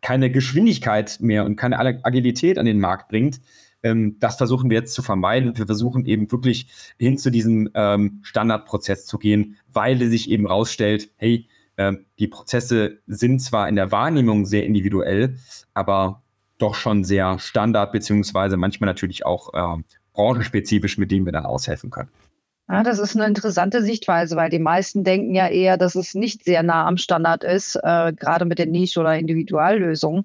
[SPEAKER 3] keine Geschwindigkeit mehr und keine Agilität an den Markt bringt, ähm, das versuchen wir jetzt zu vermeiden. Wir versuchen eben wirklich hin zu diesem ähm, Standardprozess zu gehen, weil sich eben rausstellt, hey, äh, die Prozesse sind zwar in der Wahrnehmung sehr individuell, aber doch schon sehr standard, beziehungsweise manchmal natürlich auch äh, branchenspezifisch, mit denen wir dann aushelfen können.
[SPEAKER 1] Ja, das ist eine interessante Sichtweise, weil die meisten denken ja eher, dass es nicht sehr nah am Standard ist, äh, gerade mit der Nische- oder Individuallösung.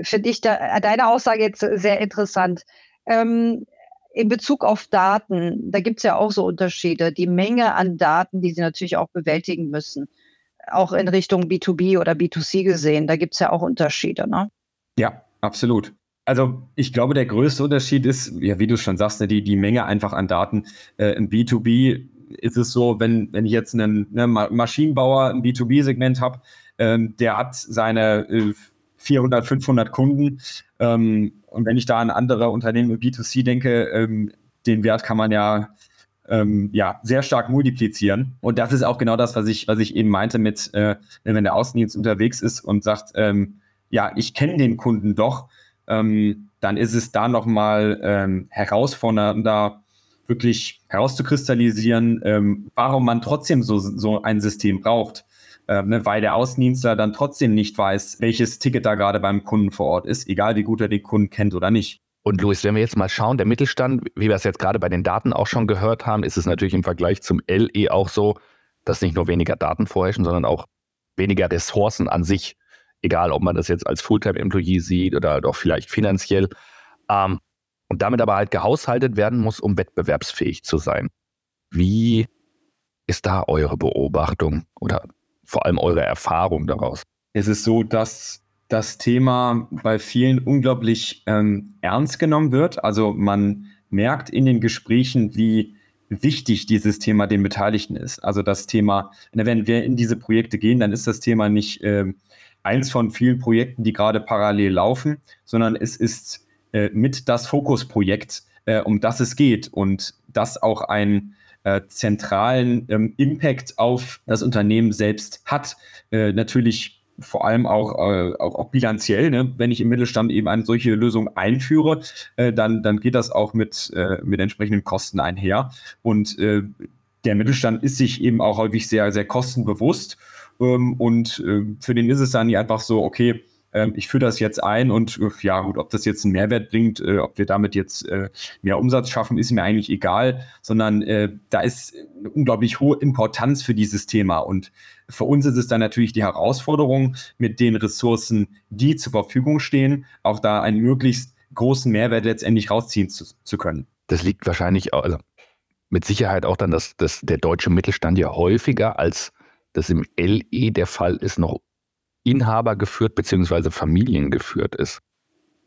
[SPEAKER 1] Finde ich da, deine Aussage jetzt sehr interessant. Ähm, in Bezug auf Daten, da gibt es ja auch so Unterschiede. Die Menge an Daten, die Sie natürlich auch bewältigen müssen, auch in Richtung B2B oder B2C gesehen, da gibt es ja auch Unterschiede. Ne?
[SPEAKER 3] Ja, absolut. Also ich glaube, der größte Unterschied ist, ja, wie du schon sagst, ne, die, die Menge einfach an Daten. Äh, Im B2B ist es so, wenn, wenn ich jetzt einen ne, Maschinenbauer im B2B-Segment habe, ähm, der hat seine äh, 400, 500 Kunden. Ähm, und wenn ich da an andere Unternehmen im B2C denke, ähm, den Wert kann man ja ähm, ja, sehr stark multiplizieren. Und das ist auch genau das, was ich, was ich eben meinte mit, äh, wenn der Außendienst unterwegs ist und sagt, ähm, ja, ich kenne den Kunden doch, ähm, dann ist es da nochmal ähm, herausfordernder, wirklich herauszukristallisieren, ähm, warum man trotzdem so, so ein System braucht. Ähm, ne, weil der Außendienstler dann trotzdem nicht weiß, welches Ticket da gerade beim Kunden vor Ort ist, egal wie gut er den Kunden kennt oder nicht.
[SPEAKER 2] Und Luis, wenn wir jetzt mal schauen, der Mittelstand, wie wir es jetzt gerade bei den Daten auch schon gehört haben, ist es natürlich im Vergleich zum LE auch so, dass nicht nur weniger Daten vorherrschen, sondern auch weniger Ressourcen an sich, egal ob man das jetzt als Fulltime-Employee sieht oder doch vielleicht finanziell, ähm, und damit aber halt gehaushaltet werden muss, um wettbewerbsfähig zu sein. Wie ist da eure Beobachtung oder vor allem eure Erfahrung daraus?
[SPEAKER 3] Es ist so, dass das Thema bei vielen unglaublich ähm, ernst genommen wird. Also man merkt in den Gesprächen, wie wichtig dieses Thema den Beteiligten ist. Also das Thema, wenn wir in diese Projekte gehen, dann ist das Thema nicht äh, eins von vielen Projekten, die gerade parallel laufen, sondern es ist äh, mit das Fokusprojekt, äh, um das es geht und das auch einen äh, zentralen ähm, Impact auf das Unternehmen selbst hat. Äh, natürlich vor allem auch, äh, auch, auch, bilanziell, ne? wenn ich im Mittelstand eben eine solche Lösung einführe, äh, dann, dann geht das auch mit, äh, mit entsprechenden Kosten einher. Und der Mittelstand ist sich eben auch häufig sehr, sehr kostenbewusst. Ähm, und für den ist es dann einfach so, okay, ähm, ich führe das jetzt ein und äh, ja gut, ob das jetzt einen Mehrwert bringt, äh, ob wir damit jetzt äh, mehr Umsatz schaffen, ist mir eigentlich egal, sondern äh, da ist eine unglaublich hohe Importanz für dieses Thema. Und für uns ist es dann natürlich die Herausforderung, mit den Ressourcen, die zur Verfügung stehen, auch da einen möglichst großen Mehrwert letztendlich rausziehen zu, zu können.
[SPEAKER 2] Das liegt wahrscheinlich, also mit Sicherheit auch dann, dass, dass der deutsche Mittelstand ja häufiger als das im LE der Fall ist, noch Inhaber geführt bzw. Familien geführt ist.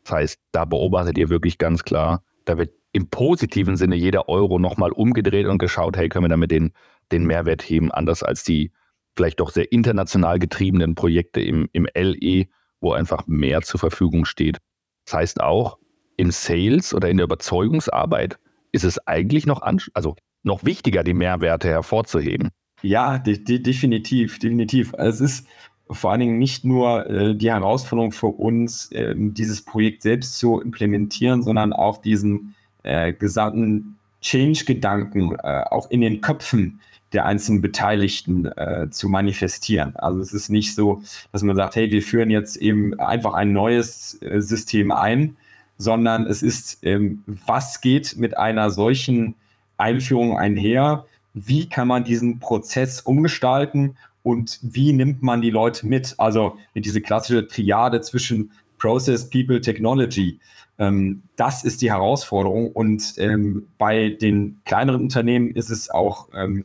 [SPEAKER 2] Das heißt, da beobachtet ihr wirklich ganz klar, da wird im positiven Sinne jeder Euro nochmal umgedreht und geschaut, hey, können wir damit den, den Mehrwert heben, anders als die vielleicht doch sehr international getriebenen Projekte im, im LE, wo einfach mehr zur Verfügung steht. Das heißt auch, im Sales oder in der Überzeugungsarbeit ist es eigentlich noch, also noch wichtiger, die Mehrwerte hervorzuheben.
[SPEAKER 3] Ja, de de definitiv, definitiv. Also es ist vor allen Dingen nicht nur äh, die Herausforderung für uns, äh, dieses Projekt selbst zu implementieren, sondern auch diesen äh, gesamten Change-Gedanken äh, auch in den Köpfen der einzelnen Beteiligten äh, zu manifestieren. Also es ist nicht so, dass man sagt, hey, wir führen jetzt eben einfach ein neues äh, System ein, sondern es ist, ähm, was geht mit einer solchen Einführung einher? Wie kann man diesen Prozess umgestalten und wie nimmt man die Leute mit? Also diese klassische Triade zwischen Process, People, Technology. Ähm, das ist die Herausforderung. Und ähm, bei den kleineren Unternehmen ist es auch ähm,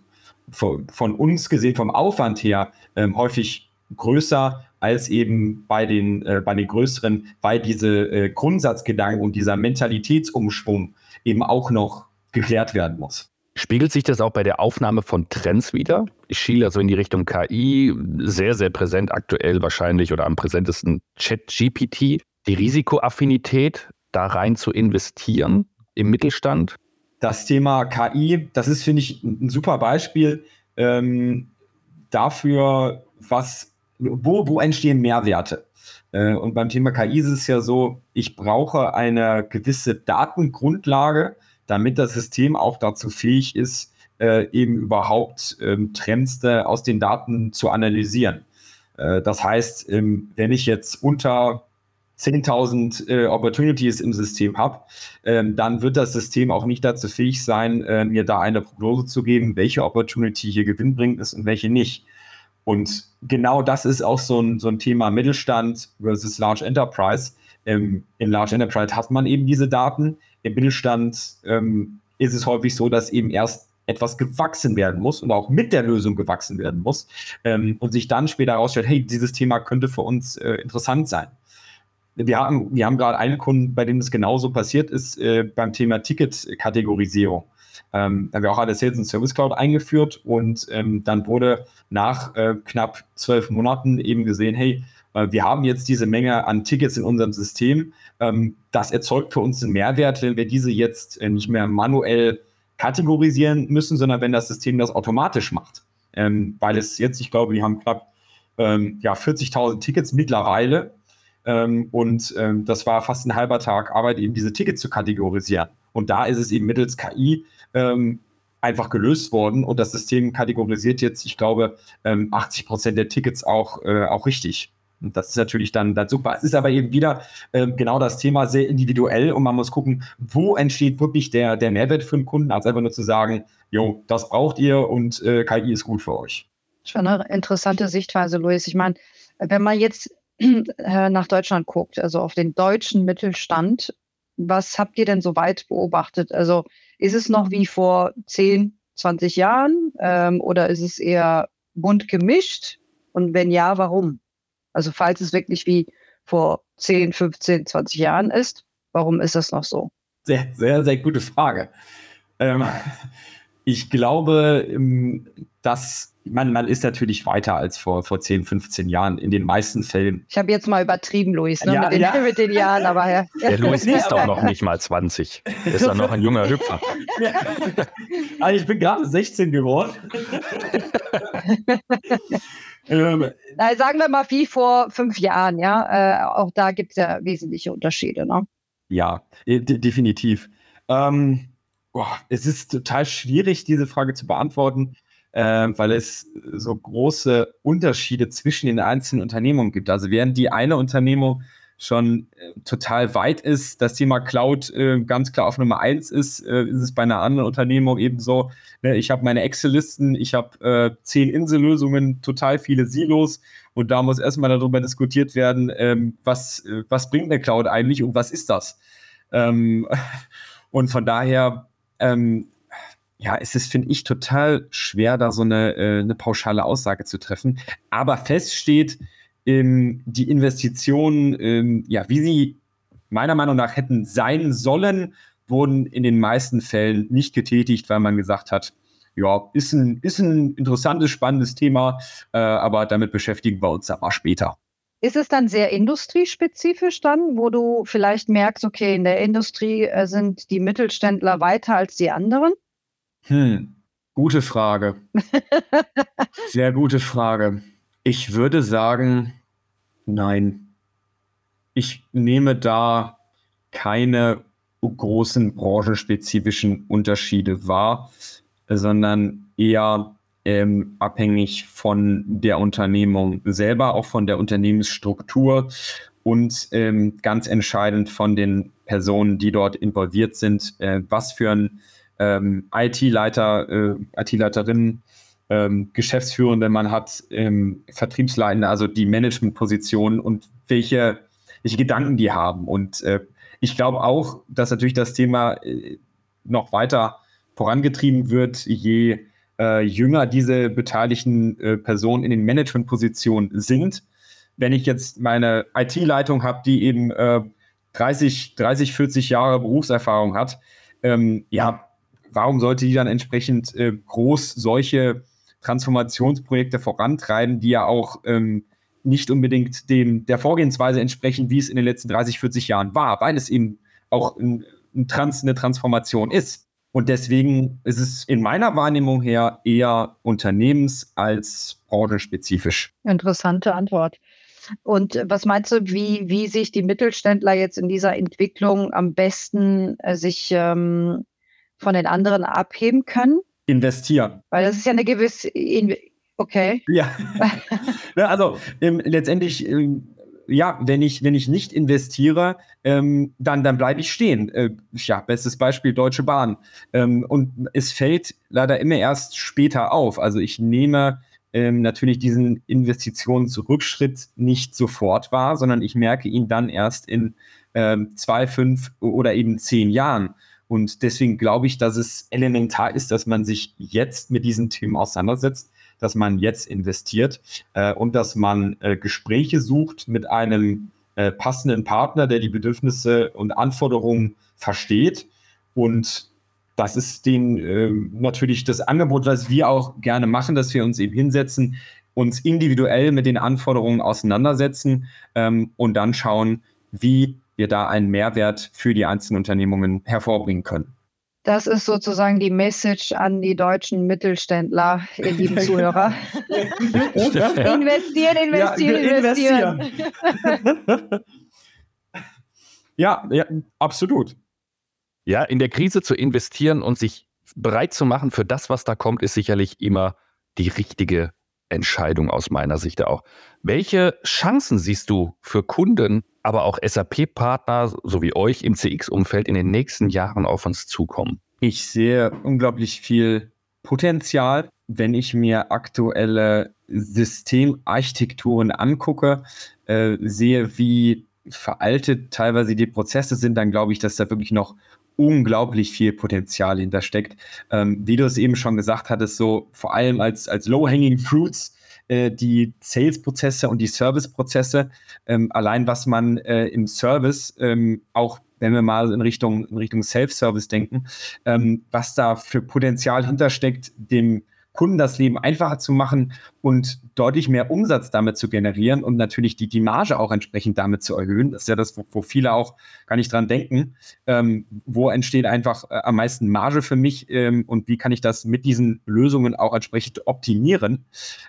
[SPEAKER 3] von, von, uns gesehen, vom Aufwand her, ähm, häufig größer als eben bei den, äh, bei den größeren, weil diese äh, Grundsatzgedanken und dieser Mentalitätsumschwung eben auch noch geklärt werden muss.
[SPEAKER 2] Spiegelt sich das auch bei der Aufnahme von Trends wieder? Ich schiele also in die Richtung KI, sehr, sehr präsent aktuell wahrscheinlich oder am präsentesten ChatGPT. Die Risikoaffinität, da rein zu investieren im Mittelstand?
[SPEAKER 3] Das Thema KI, das ist, finde ich, ein super Beispiel ähm, dafür, was, wo, wo entstehen Mehrwerte. Äh, und beim Thema KI ist es ja so, ich brauche eine gewisse Datengrundlage, damit das System auch dazu fähig ist, äh, eben überhaupt ähm, Trends äh, aus den Daten zu analysieren. Äh, das heißt, ähm, wenn ich jetzt unter 10.000 äh, Opportunities im System habe, ähm, dann wird das System auch nicht dazu fähig sein, äh, mir da eine Prognose zu geben, welche Opportunity hier gewinnbringend ist und welche nicht. Und genau das ist auch so ein, so ein Thema Mittelstand versus Large Enterprise. Ähm, in Large Enterprise hat man eben diese Daten, im Mittelstand ähm, ist es häufig so, dass eben erst etwas gewachsen werden muss und auch mit der Lösung gewachsen werden muss ähm, und sich dann später herausstellt, hey, dieses Thema könnte für uns äh, interessant sein. wir haben, wir haben gerade einen Kunden, bei dem das genauso passiert ist, äh, beim Thema Ticket-Kategorisierung. Ähm, da haben wir auch alle Sales und Service Cloud eingeführt und ähm, dann wurde nach äh, knapp zwölf Monaten eben gesehen, hey, wir haben jetzt diese Menge an Tickets in unserem System. Ähm, das erzeugt für uns einen Mehrwert, wenn wir diese jetzt äh, nicht mehr manuell kategorisieren müssen, sondern wenn das System das automatisch macht. Ähm, weil es jetzt, ich glaube, die haben knapp ähm, ja, 40.000 Tickets mittlerweile. Und das war fast ein halber Tag Arbeit, eben diese Tickets zu kategorisieren. Und da ist es eben mittels KI einfach gelöst worden und das System kategorisiert jetzt, ich glaube, 80 ähm, Prozent der Tickets auch, äh, auch richtig. Und das ist natürlich dann, dann super. Es ist aber eben wieder äh, genau das Thema sehr individuell und man muss gucken, wo entsteht wirklich der, der Mehrwert für den Kunden, als einfach nur zu sagen, jo, das braucht ihr und äh, KI ist gut für euch.
[SPEAKER 1] Schon eine interessante Sichtweise, Luis. Ich meine, wenn man jetzt äh, nach Deutschland guckt, also auf den deutschen Mittelstand, was habt ihr denn so weit beobachtet? Also ist es noch wie vor 10, 20 Jahren ähm, oder ist es eher bunt gemischt? Und wenn ja, warum? Also falls es wirklich wie vor 10, 15, 20 Jahren ist, warum ist das noch so?
[SPEAKER 3] Sehr, sehr, sehr gute Frage. Ähm, ich glaube, ähm, dass man, man ist natürlich weiter als vor, vor 10, 15 Jahren in den meisten Fällen.
[SPEAKER 1] Ich habe jetzt mal übertrieben, Luis, ne, ja, mit, den, ja. mit, den, Jahren, aber ja.
[SPEAKER 2] Der Luis ist doch noch nicht mal 20. Ist doch noch ein junger Hüpfer. Ja.
[SPEAKER 3] Also ich bin gerade 16 geworden.
[SPEAKER 1] Ähm, sagen wir mal wie vor fünf Jahren, ja. Äh, auch da gibt es ja wesentliche Unterschiede, ne?
[SPEAKER 3] Ja, äh, definitiv. Ähm, boah, es ist total schwierig, diese Frage zu beantworten äh, weil es so große Unterschiede zwischen den einzelnen Unternehmungen gibt. Also während die eine Unternehmung schon äh, total weit ist, das Thema Cloud äh, ganz klar auf Nummer eins ist, äh, ist es bei einer anderen Unternehmung eben so, ne, ich habe meine Excel-Listen, ich habe äh, zehn Insellösungen, total viele Silos und da muss erstmal darüber diskutiert werden, ähm, was, äh, was bringt eine Cloud eigentlich und was ist das? Ähm, und von daher ähm, ja, es ist, finde ich, total schwer, da so eine, äh, eine pauschale Aussage zu treffen. Aber fest steht, ähm, die Investitionen, ähm, ja, wie sie meiner Meinung nach hätten sein sollen, wurden in den meisten Fällen nicht getätigt, weil man gesagt hat, ja, ist ein, ist ein interessantes, spannendes Thema, äh, aber damit beschäftigen wir uns aber später.
[SPEAKER 1] Ist es dann sehr industriespezifisch dann, wo du vielleicht merkst, okay, in der Industrie äh, sind die Mittelständler weiter als die anderen?
[SPEAKER 3] Hm, gute Frage. Sehr gute Frage. Ich würde sagen, nein. Ich nehme da keine großen branchenspezifischen Unterschiede wahr, sondern eher ähm, abhängig von der Unternehmung selber, auch von der Unternehmensstruktur und ähm, ganz entscheidend von den Personen, die dort involviert sind, äh, was für ein ähm, IT-Leiter, äh, IT-Leiterinnen, ähm, Geschäftsführende man hat, ähm, Vertriebsleitende, also die Managementpositionen und welche, welche Gedanken die haben. Und äh, ich glaube auch, dass natürlich das Thema äh, noch weiter vorangetrieben wird, je äh, jünger diese beteiligten äh, Personen in den Managementpositionen sind. Wenn ich jetzt meine IT-Leitung habe, die eben 30, 30, 40 Jahre Berufserfahrung hat, ähm, ja, warum sollte die dann entsprechend äh, groß solche Transformationsprojekte vorantreiben, die ja auch ähm, nicht unbedingt dem, der Vorgehensweise entsprechen, wie es in den letzten 30, 40 Jahren war, weil es eben auch ein, ein Trans, eine Transformation ist. Und deswegen ist es in meiner Wahrnehmung her eher unternehmens- als branchenspezifisch.
[SPEAKER 1] Interessante Antwort. Und was meinst du, wie, wie sich die Mittelständler jetzt in dieser Entwicklung am besten äh, sich ähm, von den anderen abheben können?
[SPEAKER 3] Investieren.
[SPEAKER 1] Weil das ist ja eine gewisse. In okay.
[SPEAKER 3] Ja. also ähm, letztendlich. Ähm, ja, wenn ich, wenn ich nicht investiere, ähm, dann, dann bleibe ich stehen. Äh, ja, bestes Beispiel Deutsche Bahn. Ähm, und es fällt leider immer erst später auf. Also ich nehme ähm, natürlich diesen Investitionsrückschritt nicht sofort wahr, sondern ich merke ihn dann erst in ähm, zwei, fünf oder eben zehn Jahren. Und deswegen glaube ich, dass es elementar ist, dass man sich jetzt mit diesen Themen auseinandersetzt, dass man jetzt investiert äh, und dass man äh, Gespräche sucht mit einem, äh, passenden Partner, der die Bedürfnisse und Anforderungen versteht. Und das ist den äh, natürlich das Angebot, was wir auch gerne machen, dass wir uns eben hinsetzen, uns individuell mit den Anforderungen auseinandersetzen ähm, und dann schauen, wie wir da einen Mehrwert für die einzelnen Unternehmungen hervorbringen können.
[SPEAKER 1] Das ist sozusagen die Message an die deutschen Mittelständler, ihr lieben Zuhörer. investieren, investieren, ja, investieren.
[SPEAKER 3] ja, ja, absolut.
[SPEAKER 2] Ja, in der Krise zu investieren und sich bereit zu machen für das, was da kommt, ist sicherlich immer die richtige Entscheidung aus meiner Sicht auch. Welche Chancen siehst du für Kunden, aber auch SAP-Partner sowie euch im CX-Umfeld in den nächsten Jahren auf uns zukommen?
[SPEAKER 3] Ich sehe unglaublich viel Potenzial, wenn ich mir aktuelle Systemarchitekturen angucke, äh, sehe, wie veraltet teilweise die Prozesse sind, dann glaube ich, dass da wirklich noch unglaublich viel Potenzial hintersteckt. Ähm, wie du es eben schon gesagt hattest, so vor allem als, als Low-Hanging Fruits äh, die Sales-Prozesse und die Service-Prozesse. Ähm, allein was man äh, im Service ähm, auch wenn wir mal in Richtung, in Richtung Self-Service denken, ähm, was da für Potenzial hintersteckt, dem Kunden das Leben einfacher zu machen und deutlich mehr Umsatz damit zu generieren und natürlich die, die Marge auch entsprechend damit zu erhöhen. Das ist ja das, wo, wo viele auch gar nicht dran denken. Ähm, wo entsteht einfach äh, am meisten Marge für mich ähm, und wie kann ich das mit diesen Lösungen auch entsprechend optimieren?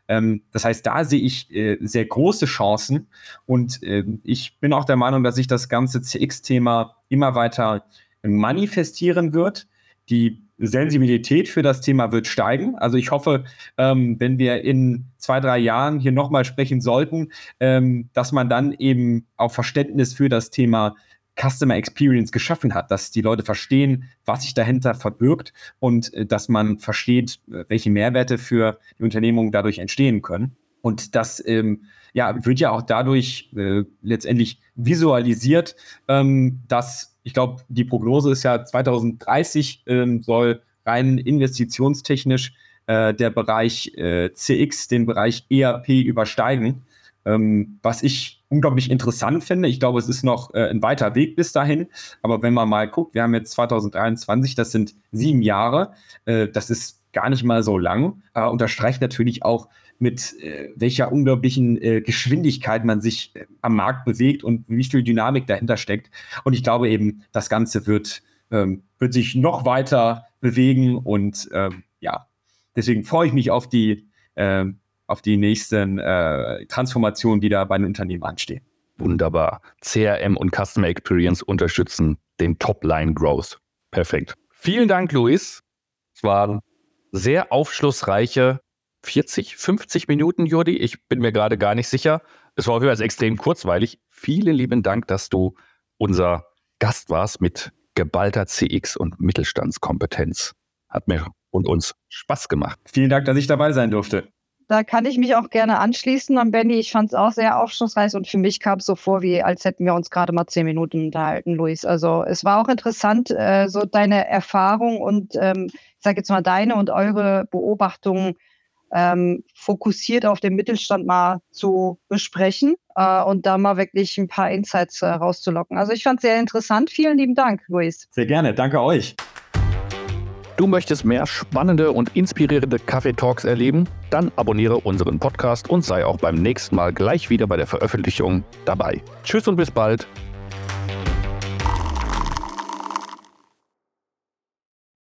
[SPEAKER 3] Ähm, das heißt, da sehe ich äh, sehr große Chancen und äh, ich bin auch der Meinung, dass sich das ganze CX-Thema immer weiter manifestieren wird. Die Sensibilität für das Thema wird steigen. Also ich hoffe, ähm, wenn wir in zwei, drei Jahren hier nochmal sprechen sollten, ähm, dass man dann eben auch Verständnis für das Thema Customer Experience geschaffen hat, dass die Leute verstehen, was sich dahinter verbirgt und äh, dass man versteht, welche Mehrwerte für die Unternehmung dadurch entstehen können. Und das ähm, ja, wird ja auch dadurch äh, letztendlich visualisiert, ähm, dass ich glaube, die Prognose ist ja 2030 ähm, soll rein investitionstechnisch äh, der Bereich äh, CX den Bereich ERP übersteigen. Ähm, was ich unglaublich interessant finde. Ich glaube, es ist noch äh, ein weiter Weg bis dahin. Aber wenn man mal guckt, wir haben jetzt 2023, das sind sieben Jahre. Äh, das ist gar nicht mal so lang. Äh, unterstreicht natürlich auch, mit äh, welcher unglaublichen äh, Geschwindigkeit man sich äh, am Markt bewegt und wie viel Dynamik dahinter steckt. Und ich glaube eben, das Ganze wird, ähm, wird sich noch weiter bewegen und ähm, ja, deswegen freue ich mich auf die, ähm, auf die nächsten äh, Transformationen, die da bei den Unternehmen anstehen.
[SPEAKER 2] Wunderbar. CRM und Customer Experience unterstützen den Top-Line Growth. Perfekt. Vielen Dank, Luis. Es waren sehr aufschlussreiche 40, 50 Minuten, Jordi. Ich bin mir gerade gar nicht sicher. Es war auf jeden Fall extrem kurzweilig. Vielen lieben Dank, dass du unser Gast warst mit geballter CX und Mittelstandskompetenz. Hat mir und uns Spaß gemacht.
[SPEAKER 3] Vielen Dank, dass ich dabei sein durfte.
[SPEAKER 1] Da kann ich mich auch gerne anschließen an Benny. Ich fand es auch sehr aufschlussreich und für mich kam es so vor, wie als hätten wir uns gerade mal zehn Minuten unterhalten, Luis. Also es war auch interessant, äh, so deine Erfahrung und ähm, ich sage jetzt mal deine und eure Beobachtungen ähm, fokussiert auf den Mittelstand mal zu besprechen äh, und da mal wirklich ein paar Insights äh, rauszulocken. Also ich fand es sehr interessant. Vielen lieben Dank, Luis.
[SPEAKER 3] Sehr gerne. Danke euch.
[SPEAKER 2] Du möchtest mehr spannende und inspirierende Kaffee-Talks erleben? Dann abonniere unseren Podcast und sei auch beim nächsten Mal gleich wieder bei der Veröffentlichung dabei. Tschüss und bis bald.